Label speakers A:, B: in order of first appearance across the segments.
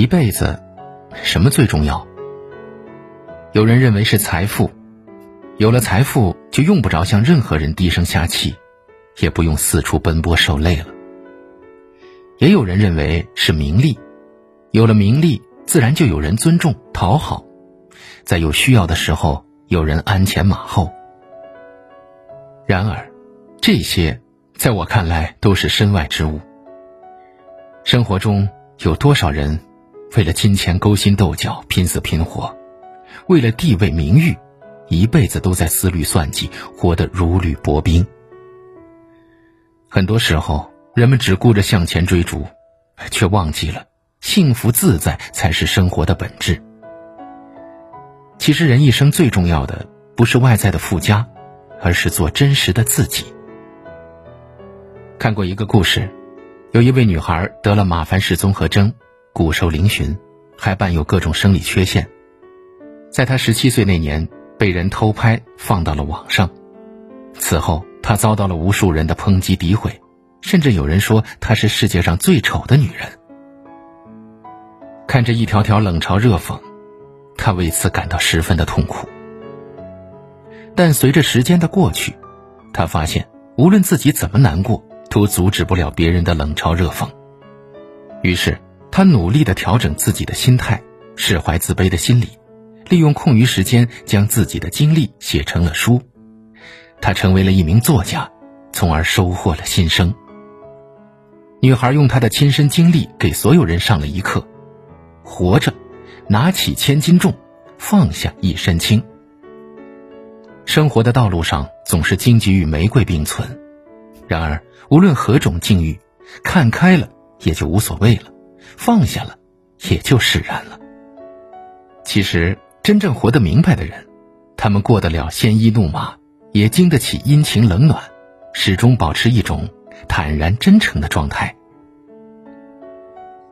A: 一辈子，什么最重要？有人认为是财富，有了财富就用不着向任何人低声下气，也不用四处奔波受累了。也有人认为是名利，有了名利，自然就有人尊重讨好，在有需要的时候有人鞍前马后。然而，这些在我看来都是身外之物。生活中有多少人？为了金钱勾心斗角、拼死拼活，为了地位名誉，一辈子都在思虑算计，活得如履薄冰。很多时候，人们只顾着向前追逐，却忘记了幸福自在才是生活的本质。其实，人一生最重要的不是外在的附加，而是做真实的自己。看过一个故事，有一位女孩得了马凡氏综合征。骨瘦嶙峋，还伴有各种生理缺陷。在他十七岁那年，被人偷拍放到了网上。此后，他遭到了无数人的抨击诋毁，甚至有人说她是世界上最丑的女人。看着一条条冷嘲热讽，他为此感到十分的痛苦。但随着时间的过去，他发现无论自己怎么难过，都阻止不了别人的冷嘲热讽。于是。他努力的调整自己的心态，释怀自卑的心理，利用空余时间将自己的经历写成了书。他成为了一名作家，从而收获了新生。女孩用她的亲身经历给所有人上了一课：活着，拿起千斤重，放下一身轻。生活的道路上总是荆棘与玫瑰并存，然而无论何种境遇，看开了也就无所谓了。放下了，也就释然了。其实，真正活得明白的人，他们过得了鲜衣怒马，也经得起阴晴冷暖，始终保持一种坦然真诚的状态。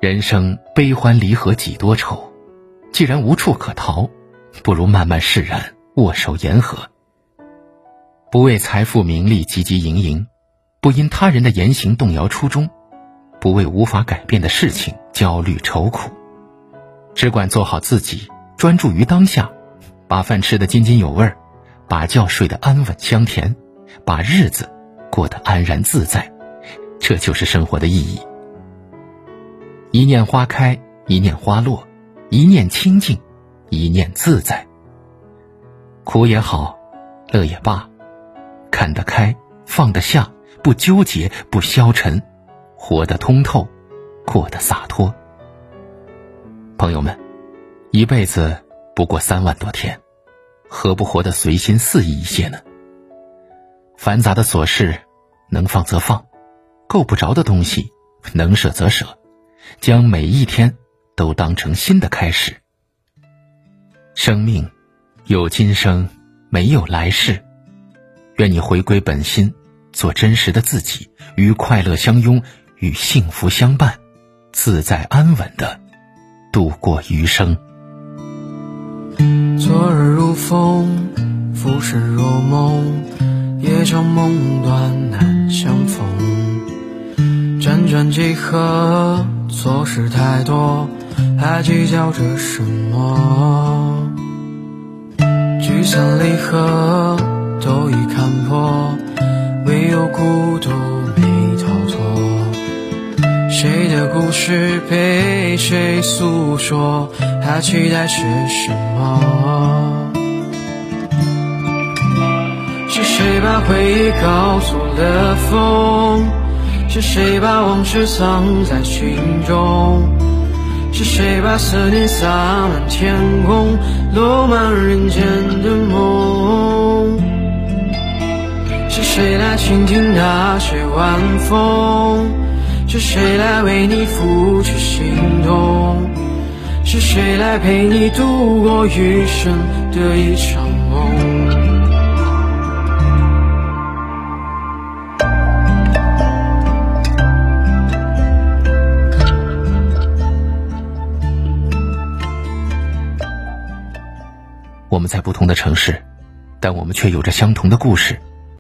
A: 人生悲欢离合几多愁，既然无处可逃，不如慢慢释然，握手言和。不为财富名利汲汲营营，不因他人的言行动摇初衷。不为无法改变的事情焦虑愁苦，只管做好自己，专注于当下，把饭吃得津津有味儿，把觉睡得安稳香甜，把日子过得安然自在，这就是生活的意义。一念花开，一念花落，一念清净，一念自在。苦也好，乐也罢，看得开，放得下，不纠结，不消沉。活得通透，过得洒脱。朋友们，一辈子不过三万多天，何不活得随心肆意一些呢？繁杂的琐事能放则放，够不着的东西能舍则舍，将每一天都当成新的开始。生命有今生，没有来世。愿你回归本心，做真实的自己，与快乐相拥。与幸福相伴，自在安稳的度过余生。
B: 昨日如风，浮生若梦，夜长梦短难相逢。辗转几何，错失太多，还计较着什么？聚散离合都已看破，唯有孤独。谁的故事被谁诉说？还期待些什么？是谁把回忆搞错了风？是谁把往事藏在心中？是谁把思念洒满天空，落满人间的梦？是谁来倾听那些晚风？是谁来为你拂去心痛？是谁来陪你度过余生的一场梦？
A: 我们在不同的城市，但我们却有着相同的故事。